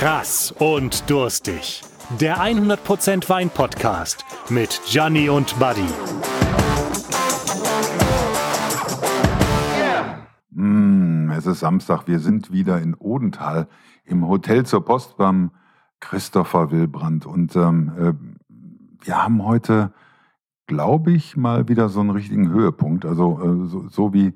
Krass und durstig. Der 100% Wein Podcast mit Gianni und Buddy. Mm, es ist Samstag. Wir sind wieder in Odenthal im Hotel zur Post beim Christopher Wilbrand. Und ähm, äh, wir haben heute, glaube ich, mal wieder so einen richtigen Höhepunkt. Also äh, so, so wie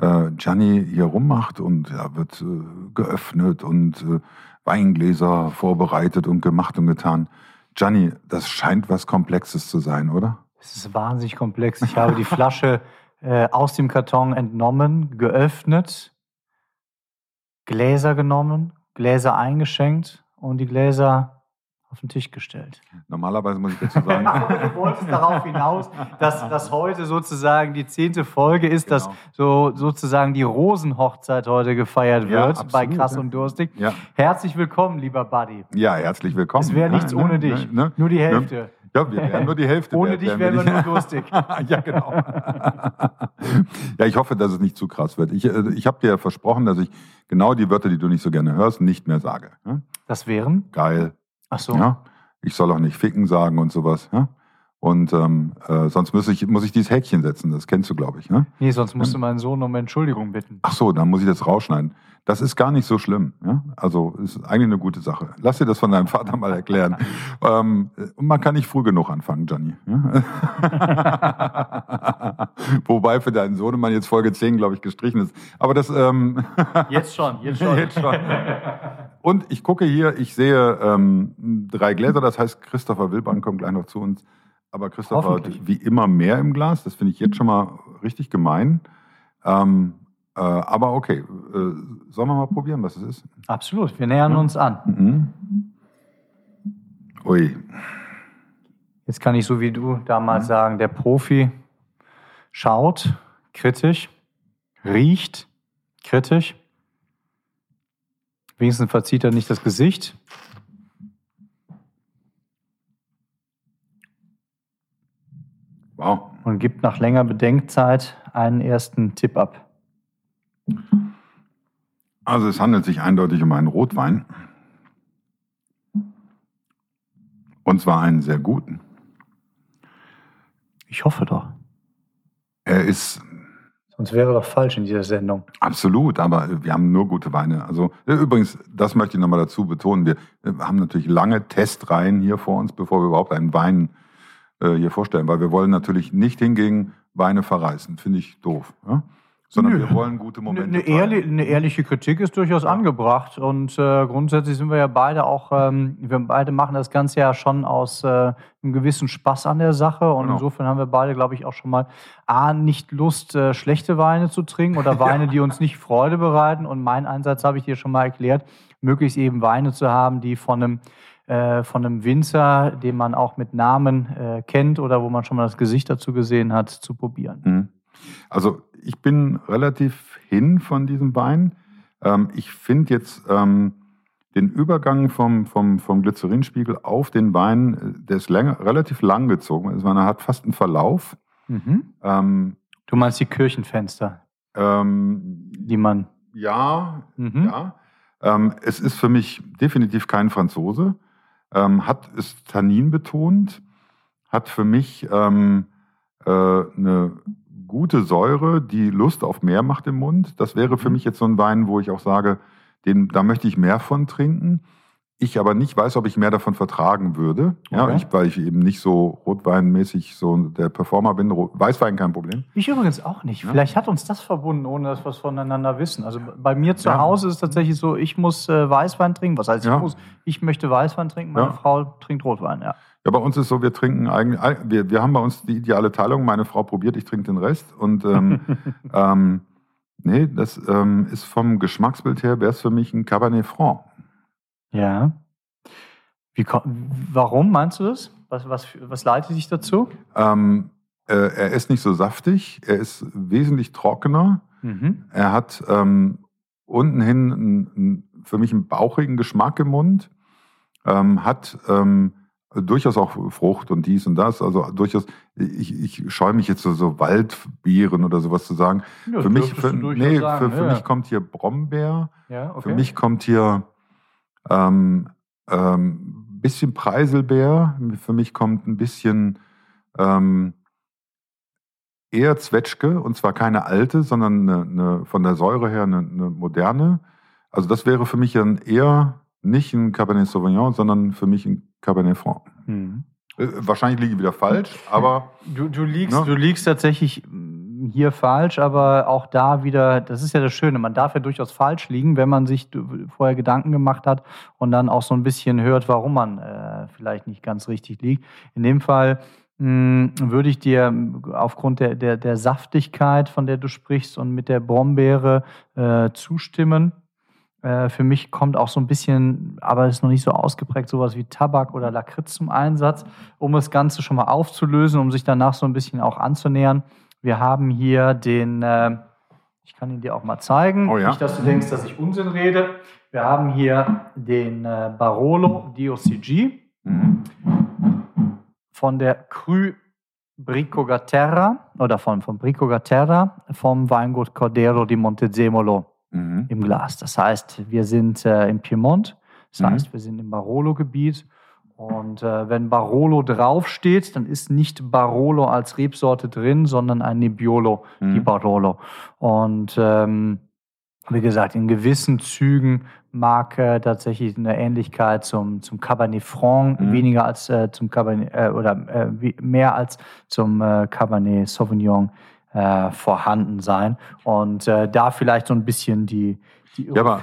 äh, Gianni hier rummacht und ja, wird äh, geöffnet und äh, Weingläser vorbereitet und gemacht und getan. Gianni, das scheint was Komplexes zu sein, oder? Es ist wahnsinnig komplex. Ich habe die Flasche äh, aus dem Karton entnommen, geöffnet, Gläser genommen, Gläser eingeschenkt und die Gläser auf den Tisch gestellt. Normalerweise muss ich dazu sagen. du wolltest darauf hinaus, dass, dass heute sozusagen die zehnte Folge ist, genau. dass so sozusagen die Rosenhochzeit heute gefeiert wird ja, absolut, bei Krass und Durstig. Ja. Herzlich willkommen, lieber Buddy. Ja, herzlich willkommen. Es wäre nichts ja, ohne ne, dich. Ne, Nur die Hälfte. Ne? Ja, wir wären nur die Hälfte. Ohne dich wären wir nur durstig. ja, genau. ja, ich hoffe, dass es nicht zu krass wird. Ich, äh, ich habe dir versprochen, dass ich genau die Wörter, die du nicht so gerne hörst, nicht mehr sage. Das wären? Geil, Ach so. Ja? Ich soll auch nicht ficken sagen und sowas. Ja? Und ähm, äh, sonst muss ich, muss ich dieses Häkchen setzen, das kennst du, glaube ich. Ne? Nee, sonst musst du meinen Sohn um Entschuldigung bitten. Ach so, dann muss ich das rausschneiden. Das ist gar nicht so schlimm. Ja? Also ist eigentlich eine gute Sache. Lass dir das von deinem Vater mal erklären. ähm, und man kann nicht früh genug anfangen. Ja? Wobei für deinen Sohn man jetzt Folge 10, glaube ich, gestrichen ist. Aber das... Ähm jetzt schon, jetzt schon. jetzt schon. Und ich gucke hier, ich sehe ähm, drei Gläser, das heißt, Christopher Wilbern kommt gleich noch zu uns. Aber Christopher hat wie immer mehr im Glas, das finde ich jetzt schon mal richtig gemein. Ähm, äh, aber okay, äh, sollen wir mal probieren, was es ist? Absolut, wir nähern uns an. Mhm. Ui. Jetzt kann ich so wie du damals mhm. sagen, der Profi schaut kritisch, riecht kritisch Wenigstens verzieht er nicht das Gesicht. Wow. Und gibt nach länger Bedenkzeit einen ersten Tipp ab. Also es handelt sich eindeutig um einen Rotwein. Und zwar einen sehr guten. Ich hoffe doch. Er ist Sonst wäre doch falsch in dieser Sendung. Absolut, aber wir haben nur gute Weine. Also äh, übrigens, das möchte ich nochmal dazu betonen. Wir haben natürlich lange Testreihen hier vor uns, bevor wir überhaupt einen Wein äh, hier vorstellen, weil wir wollen natürlich nicht hingegen Weine verreißen. Finde ich doof. Ja? sondern Nö. wir wollen gute Momente. Eine, ehrli eine, ehrliche Kritik ist durchaus angebracht und äh, grundsätzlich sind wir ja beide auch, ähm, wir beide machen das Ganze ja schon aus äh, einem gewissen Spaß an der Sache und genau. insofern haben wir beide, glaube ich, auch schon mal A, nicht Lust, äh, schlechte Weine zu trinken oder Weine, ja. die uns nicht Freude bereiten und mein Einsatz habe ich dir schon mal erklärt, möglichst eben Weine zu haben, die von einem von einem Winzer, den man auch mit Namen äh, kennt oder wo man schon mal das Gesicht dazu gesehen hat, zu probieren. Mhm. Also ich bin relativ hin von diesem Wein. Ähm, ich finde jetzt ähm, den Übergang vom, vom, vom Glycerinspiegel auf den Wein, äh, der ist länger, relativ lang gezogen. Also man hat fast einen Verlauf. Mhm. Ähm, du meinst die Kirchenfenster, ähm, die man... Ja, mhm. ja. Ähm, es ist für mich definitiv kein Franzose. Ähm, hat ist Tannin betont, hat für mich äh, eine gute Säure, die Lust auf mehr macht im Mund. Das wäre für mhm. mich jetzt so ein Wein, wo ich auch sage, den, da möchte ich mehr von trinken. Ich aber nicht weiß, ob ich mehr davon vertragen würde. Ja, ich, weil ich eben nicht so rotweinmäßig so der Performer bin. Weißwein kein Problem. Ich übrigens auch nicht. Ja. Vielleicht hat uns das verbunden, ohne dass wir es voneinander wissen. Also bei mir zu ja. Hause ist es tatsächlich so, ich muss äh, Weißwein trinken. Was heißt ich muss? Ich möchte Weißwein trinken, meine Frau trinkt Rotwein, ja. Ja, bei uns ist so, wir trinken eigentlich, wir, wir haben bei uns die ideale Teilung. Meine Frau probiert, ich trinke den Rest. Und ähm, ähm, nee, das ähm, ist vom Geschmacksbild her, wäre es für mich ein Cabernet Franc. Ja. Wie, warum meinst du das? Was, was, was leitet dich dazu? Ähm, äh, er ist nicht so saftig, er ist wesentlich trockener. Mhm. Er hat ähm, unten hin einen, einen, für mich einen bauchigen Geschmack im Mund. Ähm, hat ähm, durchaus auch Frucht und dies und das. Also durchaus, ich, ich scheue mich jetzt so, so Waldbeeren oder sowas zu sagen. Ja, für mich, für, nee, für, für ja. mich kommt hier Brombeer. Ja, okay. Für mich kommt hier Ähm, ähm, bisschen Preiselbeer. Für mich kommt ein bisschen ähm, eher Zwetschge und zwar keine alte, sondern eine, eine, von der Säure her eine, eine, moderne. Also das wäre für mich dann eher nicht ein Cabernet Sauvignon, sondern für mich ein Cabernet Franc. Mhm. Wahrscheinlich liege ich wieder falsch, aber. Du, du, liegst, ne? du liegst tatsächlich hier falsch, aber auch da wieder, das ist ja das Schöne, man darf ja durchaus falsch liegen, wenn man sich vorher Gedanken gemacht hat und dann auch so ein bisschen hört, warum man äh, vielleicht nicht ganz richtig liegt. In dem Fall mh, hm, würde ich dir aufgrund der, der, der Saftigkeit, von der du sprichst und mit der Brombeere äh, zustimmen. Äh, für mich kommt auch so ein bisschen, aber ist noch nicht so ausgeprägt, sowas wie Tabak oder Lakritz zum Einsatz, um das Ganze schon mal aufzulösen, um sich danach so ein bisschen auch anzunähern. Wir haben hier den, äh, ich kann ihn dir auch mal zeigen, oh ja. nicht, dass du denkst, dass ich Unsinn rede. Wir haben hier den äh, Barolo DOCG mhm. von der Cru Brico Gaterra oder von, von Brico Gaterra vom Weingut Cordero di Montezemolo mhm. im Glas. Das heißt, wir sind äh, im Piemont, das mhm. heißt, wir sind im Barolo-Gebiet. Und äh, wenn Barolo draufsteht, dann ist nicht Barolo als Rebsorte drin, sondern ein Nebbiolo mhm. di Barolo. Und ähm, wie gesagt, in gewissen Zügen mag äh, tatsächlich eine Ähnlichkeit zum, zum Cabernet Franc, mhm. weniger als äh, zum Cabernet äh, oder äh, mehr als zum äh, Cabernet Sauvignon vorhanden sein. Und da vielleicht so ein bisschen die, die Ja, aber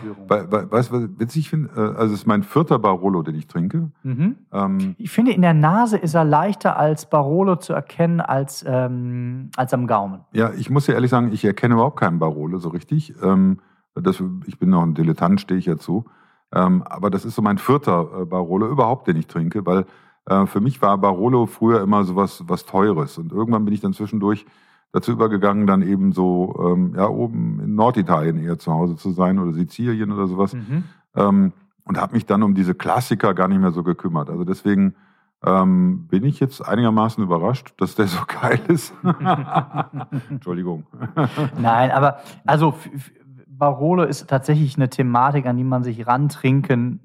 weißt du, was witzig finde? Äh, also, es ist mein vierter Barolo, den ich trinke. Mhm. Ähm, ich finde, in der Nase ist er leichter als Barolo zu erkennen als, ähm, als am Gaumen. Ja, ich muss ja ehrlich sagen, ich erkenne überhaupt keinen Barolo so richtig. Ähm, das, ich bin noch ein Dilettant, stehe ich ja zu. Ähm, aber das ist so mein vierter äh, Barolo überhaupt, den ich trinke, weil äh, für mich war Barolo früher immer so was, was Teures. Und irgendwann bin ich dann zwischendurch dazu übergegangen, dann eben so ähm, ja oben in Norditalien eher zu Hause zu sein oder Sizilien oder sowas. Mhm. Ähm, und habe mich dann um diese Klassiker gar nicht mehr so gekümmert. Also deswegen ähm, bin ich jetzt einigermaßen überrascht, dass der so geil ist. Entschuldigung. Nein, aber also Barolo ist tatsächlich eine Thematik, an die man sich rantrinken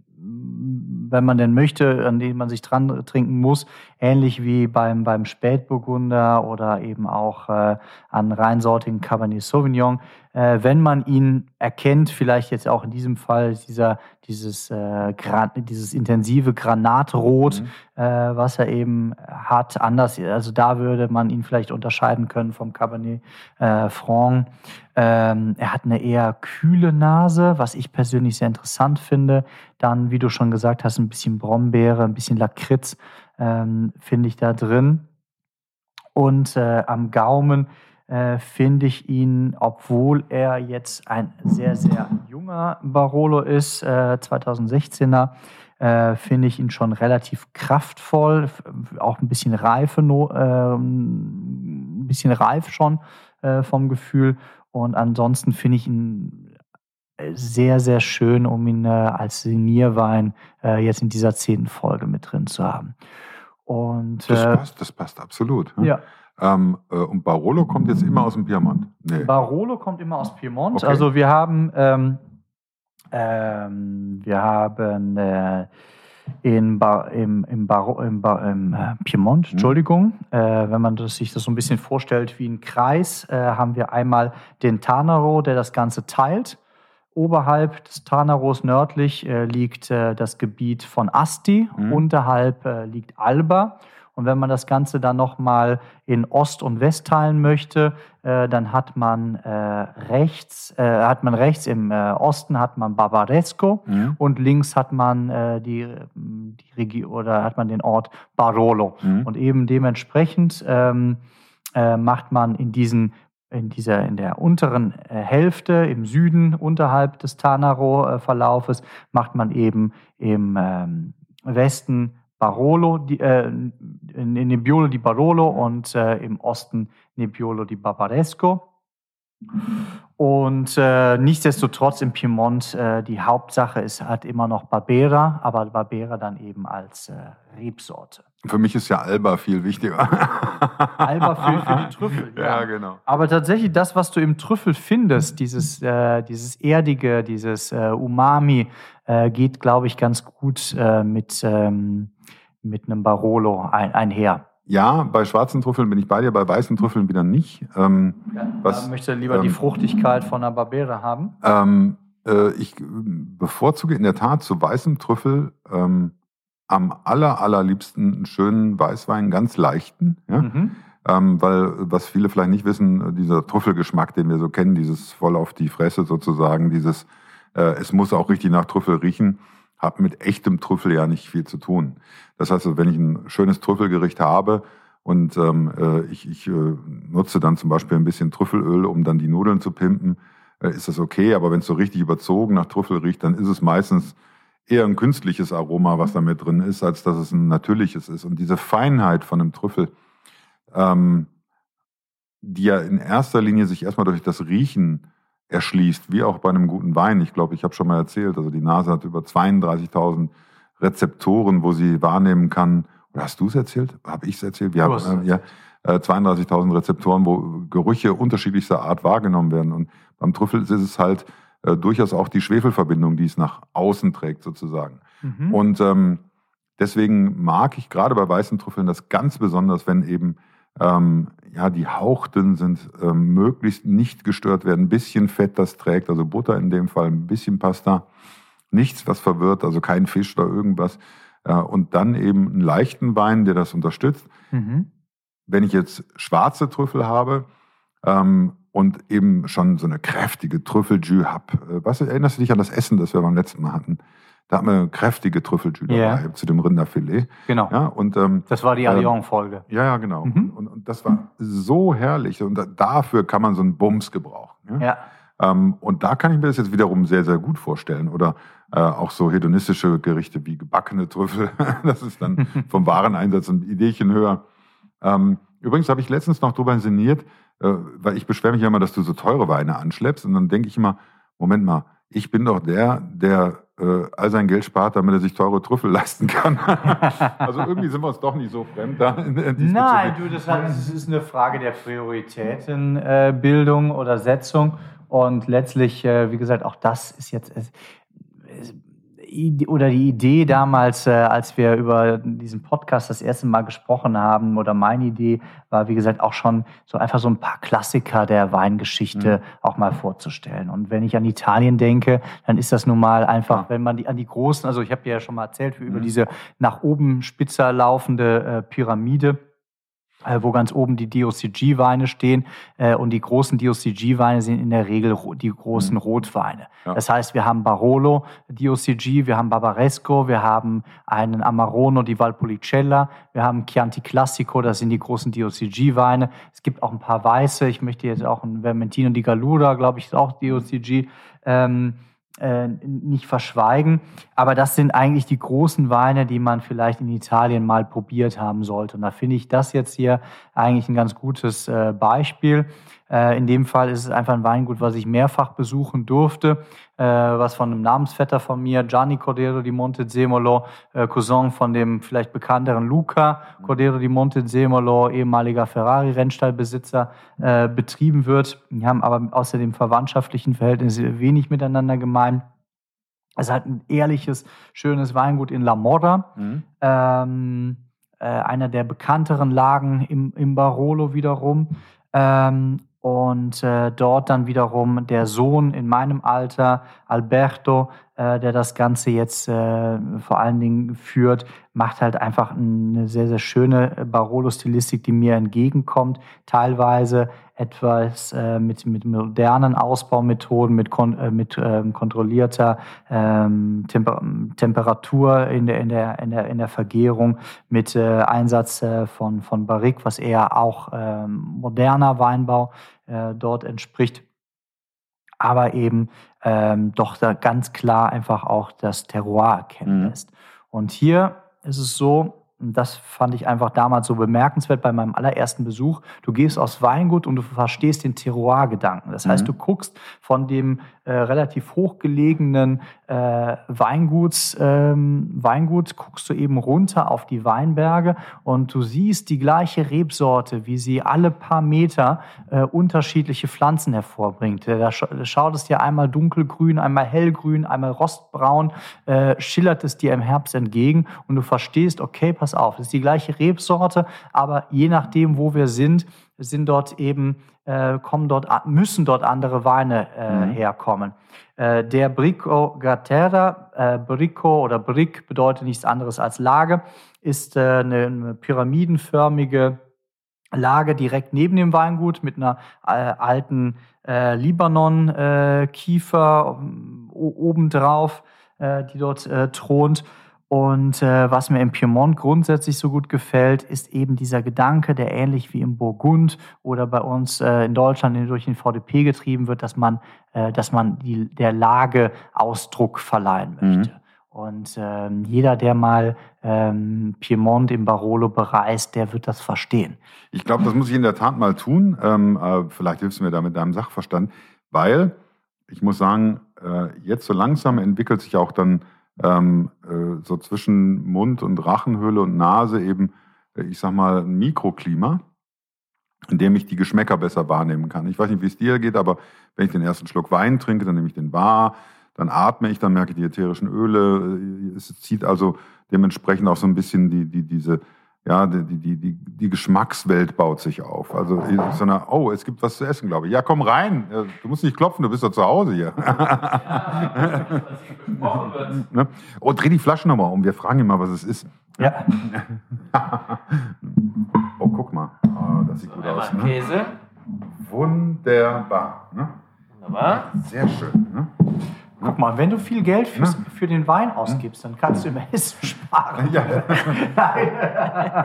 wenn man denn möchte, an den man sich dran trinken muss, ähnlich wie beim, beim Spätburgunder oder eben auch äh, an reinsortigen Cabernet Sauvignon. Äh, wenn man ihn erkennt, vielleicht jetzt auch in diesem Fall dieser, dieses, äh, dieses intensive Granatrot, mhm. äh, was er eben hat, anders, also da würde man ihn vielleicht unterscheiden können vom Cabernet äh, Franc. Ähm, er hat eine eher kühle Nase, was ich persönlich sehr interessant finde. Dann, wie du schon gesagt hast, ein bisschen Brombeere, ein bisschen Lakritz ähm, finde ich da drin. Und äh, am Gaumen äh, finde ich ihn, obwohl er jetzt ein sehr, sehr junger Barolo ist, äh, 2016er, äh, finde ich ihn schon relativ kraftvoll, auch ein bisschen reife, äh, ein bisschen reif schon äh, vom Gefühl. Und ansonsten finde ich ihn äh, sehr, sehr schön, um ihn äh, als Signierwein äh, jetzt in dieser zehnten Folge mit drin zu haben. Und, das, äh, passt, das passt absolut. Ja. Ähm, äh, und Barolo kommt jetzt immer aus dem Piemont? Nee. Barolo kommt immer aus Piemont. Okay. Also wir haben, ähm, ähm, wir haben äh, in Bar, im, im, Bar, im, Bar, im äh, Piemont, mhm. Entschuldigung, äh, wenn man das, sich das so ein bisschen vorstellt wie ein Kreis, äh, haben wir einmal den Tanaro, der das Ganze teilt. Oberhalb des Tanaros nördlich äh, liegt äh, das Gebiet von Asti, mhm. unterhalb äh, liegt Alba. Und wenn man das Ganze dann nochmal in Ost und West teilen möchte, äh, dann hat man äh, rechts, äh, hat man rechts im Osten hat man Barbaresco mhm. und links hat man die, die Region oder hat man den Ort Barolo. Mhm. Und eben dementsprechend ähm, äh, macht man in diesen in dieser in der unteren Hälfte im Süden unterhalb des Tanaro-Verlaufes macht man eben im ähm, Westen Barolo, die, äh, Nebbiolo di Barolo und äh, im Osten Nebbiolo di Barbaresco. Und äh, nichtsdestotrotz im Piemont, äh, die Hauptsache ist halt immer noch Barbera, aber Barbera dann eben als äh, Rebsorte. Für mich ist ja Alba viel wichtiger. Alba für, für die Trüffel, ja. ja. genau. Aber tatsächlich das, was du im Trüffel findest, dieses, äh, dieses Erdige, dieses äh, Umami, äh, geht, glaube ich, ganz gut äh, mit, ähm, mit einem Barolo ein, einher. Ja, bei schwarzen Trüffeln bin ich bei dir, bei weißen Trüffeln wieder nicht. Ähm, ja, was, möchte lieber ähm, die Fruchtigkeit von einer Barbera haben? Ähm, äh, ich bevorzuge in der Tat zu weißem Trüffel ähm, am aller, allerliebsten einen schönen Weißwein, ganz leichten. Ja? Mhm. Ähm, weil, was viele vielleicht nicht wissen, dieser Trüffelgeschmack, den wir so kennen, dieses voll auf die Fresse sozusagen, dieses, äh, es muss auch richtig nach Trüffel riechen, hat mit echtem Trüffel ja nicht viel zu tun. Das heißt, wenn ich ein schönes Trüffelgericht habe und ähm, äh, ich, ich äh, nutze dann zum Beispiel ein bisschen Trüffelöl, um dann die Nudeln zu pimpen, äh, ist das okay. Aber wenn es so richtig überzogen nach Trüffel riecht, dann ist es meistens eher ein künstliches Aroma, was da mit drin ist, als dass es ein natürliches ist. Und diese Feinheit von einem Trüffel, ähm, die ja in erster Linie sich erstmal durch das Riechen erschließt, wie auch bei einem guten Wein. Ich glaube, ich habe schon mal erzählt, also die Nase hat über 32.000 Rezeptoren, wo sie wahrnehmen kann. Oder hast du es erzählt? Habe ich es erzählt? Wir haben äh, ja, äh, 32.000 Rezeptoren, wo Gerüche unterschiedlichster Art wahrgenommen werden. Und beim Trüffel ist es halt äh, durchaus auch die Schwefelverbindung, die es nach außen trägt, sozusagen. Mhm. Und ähm, deswegen mag ich gerade bei weißen Trüffeln das ganz besonders, wenn eben ähm, ja, die Hauchten sind ähm, möglichst nicht gestört werden. Ein bisschen Fett, das trägt, also Butter in dem Fall, ein bisschen Pasta. Nichts, was verwirrt, also kein Fisch oder irgendwas. Äh, und dann eben einen leichten Wein, der das unterstützt. Mhm. Wenn ich jetzt schwarze Trüffel habe ähm, und eben schon so eine kräftige Trüffeljus habe, äh, was erinnerst du dich an das Essen, das wir beim letzten Mal hatten? Da haben wir kräftige Trüffeljus yeah. zu dem Rinderfilet. Genau. Ja, und, ähm, das war die ähm, Allion-Folge. ja, ja, genau. Mhm. Und, und, das war so herrlich. Und da, dafür kann man so einen Bums gebrauchen. Ja. ja. Ähm, und da kann ich mir das jetzt wiederum sehr, sehr gut vorstellen. Oder äh, auch so hedonistische Gerichte wie gebackene Trüffel. das ist dann vom Wareneinsatz ein Ideechen höher. Ähm, übrigens habe ich letztens noch drüber inszeniert, äh, weil ich beschwere mich ja immer, dass du so teure Weine anschleppst. Und dann denke ich immer, Moment mal, ich bin doch der, der all sein Geld spart, damit er sich teure Trüffel leisten kann. also irgendwie sind wir uns doch nicht so fremd da. Nein, du, das, hat, das, ist eine Frage der Prioritätenbildung äh, oder Setzung. Und letztlich, äh, wie gesagt, auch das ist jetzt, oder die Idee damals, äh, als wir über diesen Podcast das erste Mal gesprochen haben, oder meine Idee war, wie gesagt, auch schon so einfach so ein paar Klassiker der Weingeschichte mhm. auch mal vorzustellen. Und wenn ich an Italien denke, dann ist das nun mal einfach, wenn man die, an die großen, also ich habe ja schon mal erzählt, über mhm. diese nach oben spitzer laufende äh, Pyramide wo ganz oben die DOCG-Weine stehen. Äh, und die großen DOCG-Weine sind in der Regel die großen mhm. Rotweine. Ja. Das heißt, wir haben Barolo DOCG, wir haben Barbaresco, wir haben einen Amarono di Valpolicella, wir haben Chianti Classico, das sind die großen DOCG-Weine. Es gibt auch ein paar weiße. Ich möchte jetzt auch ein Vermentino di Galura, glaube ich, ist auch DOCG. Ähm, äh, nicht verschweigen. Aber das sind eigentlich die großen Weine, die man vielleicht in Italien mal probiert haben sollte. Und da finde ich das jetzt hier eigentlich ein ganz gutes äh, Beispiel. Äh, in dem Fall ist es einfach ein Weingut, was ich mehrfach besuchen durfte, äh, was von einem Namensvetter von mir, Gianni Cordero di Montezemolo, äh, Cousin von dem vielleicht bekannteren Luca Cordero di Montezemolo, ehemaliger Ferrari-Rennstallbesitzer, betrieben wird. Die haben aber außer dem verwandtschaftlichen Verhältnis wenig miteinander gemein. Es hat ein ehrliches, schönes Weingut in La Morra. Mhm. Ähm, äh, einer der bekannteren Lagen im, im Barolo wiederum. Ähm, und äh, dort dann wiederum der Sohn in meinem Alter, Alberto, äh, der das Ganze jetzt äh, vor allen Dingen führt, macht halt einfach eine sehr, sehr schöne Barolo-Stilistik, die mir entgegenkommt. Teilweise etwas äh, mit, mit modernen Ausbaumethoden, mit, kon äh, mit ähm, kontrollierter ähm, Temper Temperatur in der, in, der, in, der, in der Vergärung, mit äh, Einsatz äh, von, von Barrique, was eher auch ähm, moderner Weinbau äh, dort entspricht. Aber eben ähm, doch da ganz klar einfach auch das Terroir erkennen mhm. lässt. Und hier ist es so, das fand ich einfach damals so bemerkenswert bei meinem allerersten Besuch. Du gehst aus Weingut und du verstehst den Terroir-Gedanken. Das heißt, mhm. du guckst von dem äh, relativ hochgelegenen äh, Weinguts, ähm, Weingut, guckst du eben runter auf die Weinberge und du siehst die gleiche Rebsorte, wie sie alle paar Meter äh, unterschiedliche Pflanzen hervorbringt. Da schaut es dir einmal dunkelgrün, einmal hellgrün, einmal rostbraun, äh, schillert es dir im Herbst entgegen und du verstehst, okay, pass auf, das ist die gleiche Rebsorte, aber je nachdem, wo wir sind, sind dort eben, äh, kommen dort, müssen dort andere Weine äh, mhm. herkommen. Äh, der Brico Gatera, äh, Brico oder Brick bedeutet nichts anderes als Lage, ist äh, eine, eine pyramidenförmige Lage direkt neben dem Weingut mit einer äh, alten Libanon-Kiefer äh, obendrauf, die dort thront. Und äh, was mir im Piemont grundsätzlich so gut gefällt, ist eben dieser Gedanke, der ähnlich wie im Burgund oder bei uns äh, in Deutschland durch den VDP getrieben wird, dass man, äh, dass man die, der Lage Ausdruck verleihen mhm. möchte. Mhm. Und ähm, jeder, der mal ähm, Piemont im Barolo bereist, der wird das verstehen. Ich glaube, das muss ich in der Tat mal tun. Ähm, äh, vielleicht hilfst du mir da mit deinem Sachverstand, weil ich muss sagen, äh, jetzt so langsam entwickelt sich auch dann ähm, äh, so zwischen Mund und Rachenhöhle und Nase eben, äh, ich sag mal, ein Mikroklima, in dem ich die Geschmäcker besser wahrnehmen kann. Ich weiß nicht, wie es dir geht, aber wenn ich den ersten Schluck Wein trinke, dann nehme ich den wahr, dann atme ich, dann merke ich die ätherischen Öle. Äh, es zieht also dementsprechend auch so ein bisschen die, die, diese ja, die, die, die, die Geschmackswelt baut sich auf. Also so eine, oh, es gibt was zu essen, glaube ich. Ja, komm rein. Du musst nicht klopfen, du bist doch zu Hause hier. Ja, ne? oh, dreh die Flasche nochmal um. Wir fragen ihn mal, was es ist. Ja. oh, guck mal. Oh, das sieht so, gut aus. Ne? Käse. Wunderbar. Ne? Wunderbar. Sehr schön. Ne? Guck mal, wenn du viel Geld für, für den Wein ausgibst, dann kannst du im Essen sparen. Ja.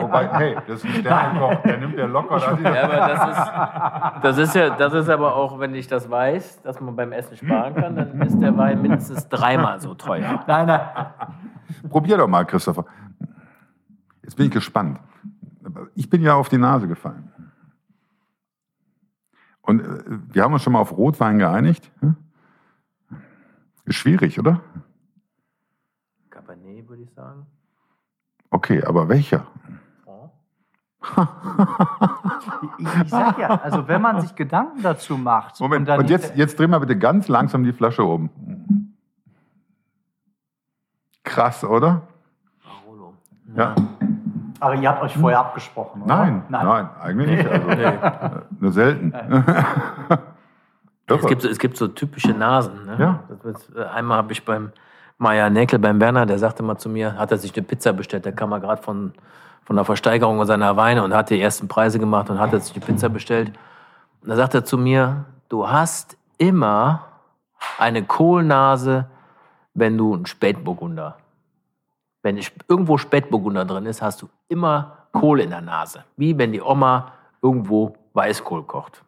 Wobei, hey, das ist ein Sternenkoch, der nimmt ja locker. Das ja, aber das ist, das ist ja, das ist aber auch, wenn ich das weiß, dass man beim Essen sparen kann, dann ist der Wein mindestens dreimal so teuer. Nein, nein. Probier doch mal, Christopher. Jetzt bin ich gespannt. Ich bin ja auf die Nase gefallen. Und äh, wir haben uns schon mal auf Rotwein geeinigt. Hm? Ist schwierig, oder? Cabernet, würde ich sagen. Okay, aber welcher? ich, ich sag ja, also wenn man sich Gedanken dazu macht. Moment, und, und jetzt, jetzt drehen wir bitte ganz langsam die Flasche um. Krass, oder? Barolo. Ja. Aber ihr habt euch vorher abgesprochen, oder? Nein, nein, nein eigentlich nicht. Also, nee. Nur selten. Es gibt, es gibt so typische Nasen. Ne? Ja. Äh, einmal habe ich beim Meier Näkel, beim Werner, der sagte mal zu mir, hat er sich eine Pizza bestellt. Der kam mal gerade von, von der Versteigerung seiner Weine und hat die ersten Preise gemacht und hat sich die Pizza bestellt. Und da sagt er zu mir, du hast immer eine Kohlnase, wenn du ein Spätburgunder. Wenn irgendwo Spätburgunder drin ist, hast du immer Kohl in der Nase. Wie wenn die Oma irgendwo Weißkohl kocht.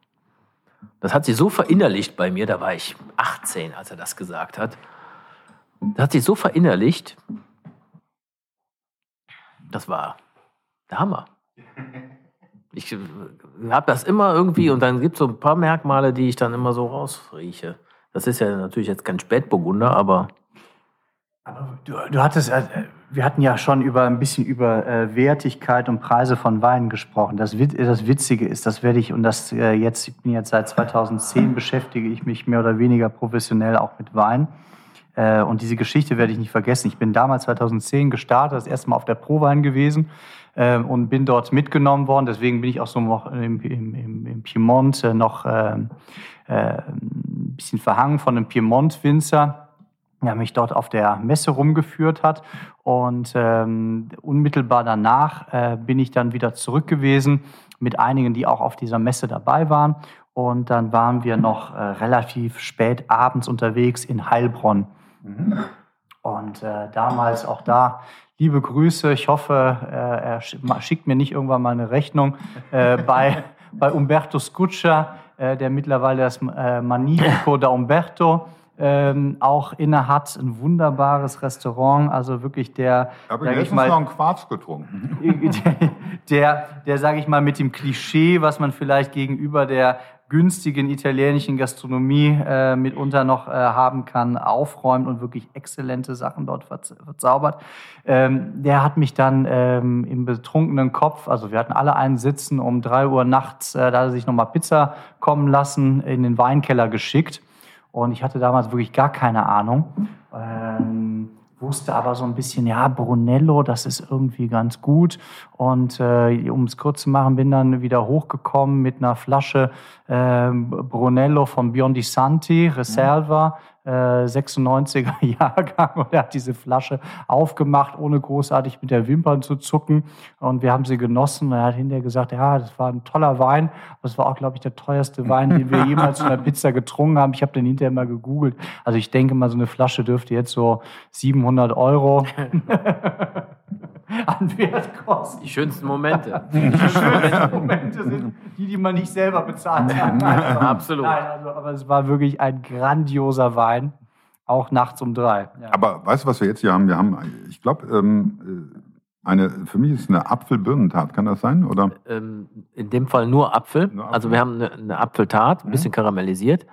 Das hat sie so verinnerlicht bei mir, da war ich 18, als er das gesagt hat. Das hat sie so verinnerlicht. Das war der Hammer. Ich äh, habe das immer irgendwie und dann gibt es so ein paar Merkmale, die ich dann immer so rausrieche. Das ist ja natürlich jetzt kein Spätburgunder, aber. Aber du, du hattest, äh, wir hatten ja schon über ein bisschen über äh, Wertigkeit und Preise von Weinen gesprochen. Das, das Witzige ist, das werde ich und das äh, jetzt, ich bin jetzt seit 2010 beschäftige ich mich mehr oder weniger professionell auch mit Wein. Äh, und diese Geschichte werde ich nicht vergessen. Ich bin damals 2010 gestartet, das erste Mal auf der Prowein gewesen äh, und bin dort mitgenommen worden. Deswegen bin ich auch so noch im, im, im, Piemont äh, noch äh, äh, ein bisschen verhangen von einem Piemont-Winzer der mich dort auf der Messe rumgeführt hat. Und ähm, unmittelbar danach äh, bin ich dann wieder zurück gewesen mit einigen, die auch auf dieser Messe dabei waren. Und dann waren wir noch äh, relativ spät abends unterwegs in Heilbronn. Mhm. Und äh, damals auch da liebe Grüße. Ich hoffe, äh, er schickt mir nicht irgendwann mal eine Rechnung äh, bei, bei Umberto Scuccia, äh, der mittlerweile das Magnifico da Umberto ähm, auch inne hat. Ein wunderbares Restaurant, also wirklich der. Aber jetzt mal, noch einen Quarz getrunken. der, der, der sage ich mal, mit dem Klischee, was man vielleicht gegenüber der günstigen italienischen Gastronomie äh, mitunter noch äh, haben kann, aufräumt und wirklich exzellente Sachen dort verzaubert. Ähm, der hat mich dann ähm, im betrunkenen Kopf, also wir hatten alle einen Sitzen um drei Uhr nachts, äh, da hat er sich nochmal Pizza kommen lassen, in den Weinkeller geschickt. Und ich hatte damals wirklich gar keine Ahnung. Ähm, wusste aber so ein bisschen, ja, Brunello, das ist irgendwie ganz gut. Und äh, um es kurz zu machen, bin dann wieder hochgekommen mit einer Flasche äh, Brunello von Biondi Santi, Reserva, 96er Jahrgang. Und er hat diese Flasche aufgemacht, ohne großartig mit der Wimpern zu zucken. Und wir haben sie genossen. Und er hat hinterher gesagt, ja, das war ein toller Wein. Das war auch, glaube ich, der teuerste Wein, den wir jemals von der Pizza getrunken haben. Ich habe den hinterher mal gegoogelt. Also ich denke mal, so eine Flasche dürfte jetzt so 700 Euro an Wert kosten. Die schönsten Momente. Die schönsten Momente sind die, die man nicht selber bezahlt hat. Also, Absolut. Nein, also, aber es war wirklich ein grandioser Wein, auch nachts um drei. Ja. Aber weißt du, was wir jetzt hier haben? Wir haben, ich glaube, ähm, äh, eine, für mich ist es eine Apfel-Birnentat, kann das sein? Oder? Ähm, in dem Fall nur Apfel. nur Apfel. Also wir haben eine, eine Apfeltat, ein bisschen mhm. karamellisiert.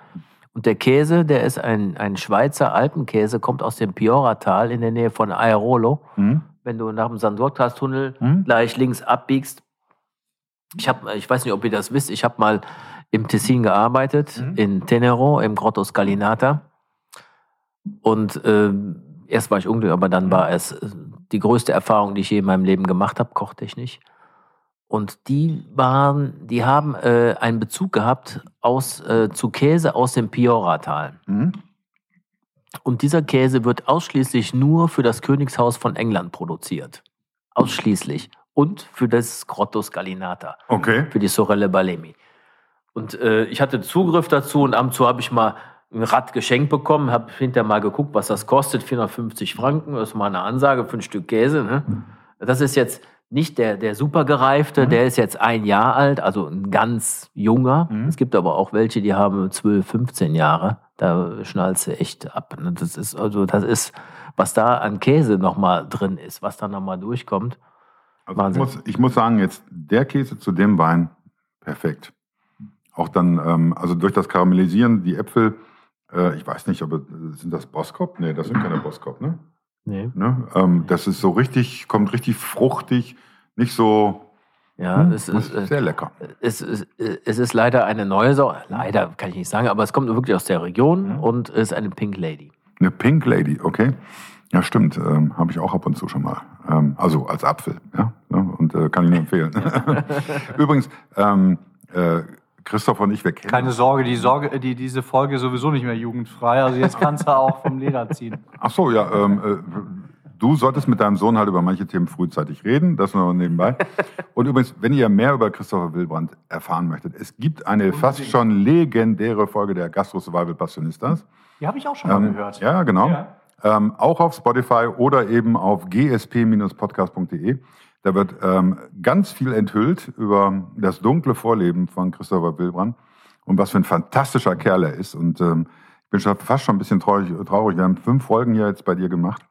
Und der Käse, der ist ein, ein Schweizer Alpenkäse, kommt aus dem Piora-Tal in der Nähe von Airolo. Mhm wenn du nach dem Sandortas-Tunnel hm? gleich links abbiegst. Ich, hab, ich weiß nicht, ob ihr das wisst, ich habe mal im Tessin gearbeitet, hm? in Tenero, im Grotto Scalinata. Und äh, erst war ich unglücklich, aber dann war es äh, die größte Erfahrung, die ich je in meinem Leben gemacht habe, kochtechnisch. Und die waren, die haben äh, einen Bezug gehabt aus, äh, zu Käse aus dem Piora-Tal. Mhm. Und dieser Käse wird ausschließlich nur für das Königshaus von England produziert. Ausschließlich. Und für das Grotto Scalinata. Okay. Für die Sorelle Balemi. Und äh, ich hatte Zugriff dazu und ab und zu habe ich mal ein Rad geschenkt bekommen, habe hinterher mal geguckt, was das kostet. 450 Franken, das ist mal eine Ansage für ein Stück Käse. Ne? Das ist jetzt nicht der, der super gereifte, mhm. der ist jetzt ein Jahr alt, also ein ganz junger. Mhm. Es gibt aber auch welche, die haben 12, 15 Jahre da schnallst du echt ab. Ne? Das ist also, das ist, was da an Käse nochmal drin ist, was da nochmal durchkommt. Also ich, muss, ich muss sagen, jetzt der Käse zu dem Wein, perfekt. Auch dann, ähm, also durch das Karamellisieren, die Äpfel, äh, ich weiß nicht, aber sind das Boskop? Nee, das sind keine Boskop, ne? Nee. Ne? Ähm, das ist so richtig, kommt richtig fruchtig, nicht so ja, hm, es ist sehr lecker. Es, es, es ist leider eine neue Sorte. Leider kann ich nicht sagen, aber es kommt wirklich aus der Region ja. und ist eine Pink Lady. Eine Pink Lady, okay. Ja, stimmt. Ähm, Habe ich auch ab und zu schon mal. Ähm, also als Apfel, ja. Und äh, kann ich nur empfehlen. Übrigens, ähm, äh, Christoph und ich, wir kennen. Keine Sorge, die Sorge, die, diese Folge ist sowieso nicht mehr jugendfrei. Also jetzt kannst du auch vom Leder ziehen. Ach so, ja. Ähm, äh, du solltest mit deinem Sohn halt über manche Themen frühzeitig reden, das nur nebenbei. Und übrigens, wenn ihr mehr über Christopher Wilbrand erfahren möchtet, es gibt eine fast schon legendäre Folge der Gastro Survival Passionistas. Die habe ich auch schon mal ähm, gehört. Ja, genau. Ja. Ähm, auch auf Spotify oder eben auf gsp-podcast.de. Da wird ähm, ganz viel enthüllt über das dunkle Vorleben von Christopher Wilbrand und was für ein fantastischer Kerl er ist. Und ähm, ich bin schon fast schon ein bisschen traurig, traurig. Wir haben fünf Folgen hier jetzt bei dir gemacht.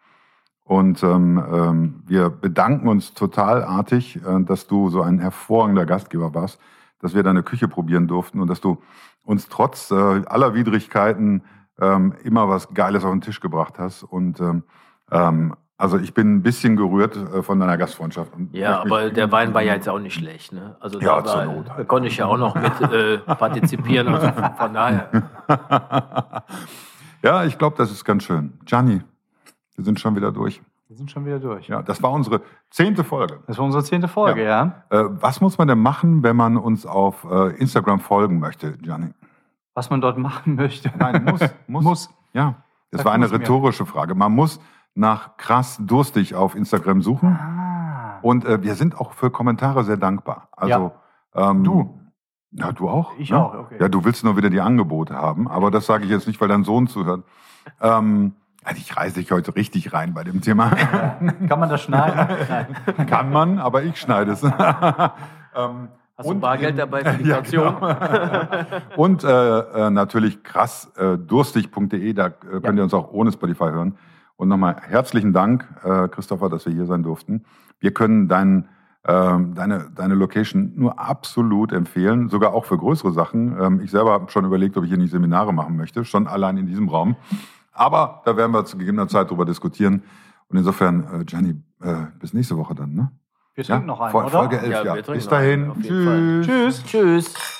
Und ähm, ähm, wir bedanken uns total artig, äh, dass du so ein hervorragender Gastgeber warst, dass wir deine Küche probieren durften und dass du uns trotz äh, aller Widrigkeiten ähm, immer was Geiles auf den Tisch gebracht hast. Und ähm, ähm, also ich bin ein bisschen gerührt äh, von deiner Gastfreundschaft. ja, aber der Wein war ja jetzt auch nicht schlecht. Ne? Also ja, da, war, Not halt. da konnte ich ja auch noch mit äh, partizipieren. Also von daher. ja, ich glaube, das ist ganz schön. Gianni, wir sind schon wieder durch. Wir sind schon wieder durch. Ja, das war unsere zehnte Folge. Das war unsere zehnte Folge, ja. ja. Äh, was muss man denn machen, wenn man uns auf äh, Instagram folgen möchte, Gianni? Was man dort machen möchte? Nein, muss. muss. muss. Ja, das Sag war eine rhetorische mir. Frage. Man muss nach krass durstig auf Instagram suchen. Ah. Und äh, wir sind auch für Kommentare sehr dankbar. Also ja. ähm, du. Ja, du auch? Ich ne? auch, okay. Ja, du willst nur wieder die Angebote haben, aber das sage ich jetzt nicht, weil dein Sohn zuhört. Ähm, also ich reiße dich heute richtig rein bei dem Thema. Kann man das schneiden? Kann man, aber ich schneide es. ähm, Hast du Bargeld dabei für die? Ja, genau. Und äh, äh, natürlich krass äh, durstig.de, da äh, könnt ja. ihr uns auch ohne Spotify hören. Und nochmal herzlichen Dank, äh, Christopher, dass wir hier sein durften. Wir können deinen ähm, deine, deine Location nur absolut empfehlen, sogar auch für größere Sachen. Ähm, ich selber habe schon überlegt, ob ich hier nicht Seminare machen möchte, schon allein in diesem Raum. Aber da werden wir zu gegebener Zeit drüber diskutieren. Und insofern, äh, Gianni, äh, bis nächste Woche dann, ne? Wir trinken ja? noch einen, oder? Folge 11, ja. ja. Bis dahin. Tschüss. Tschüss. Tschüss.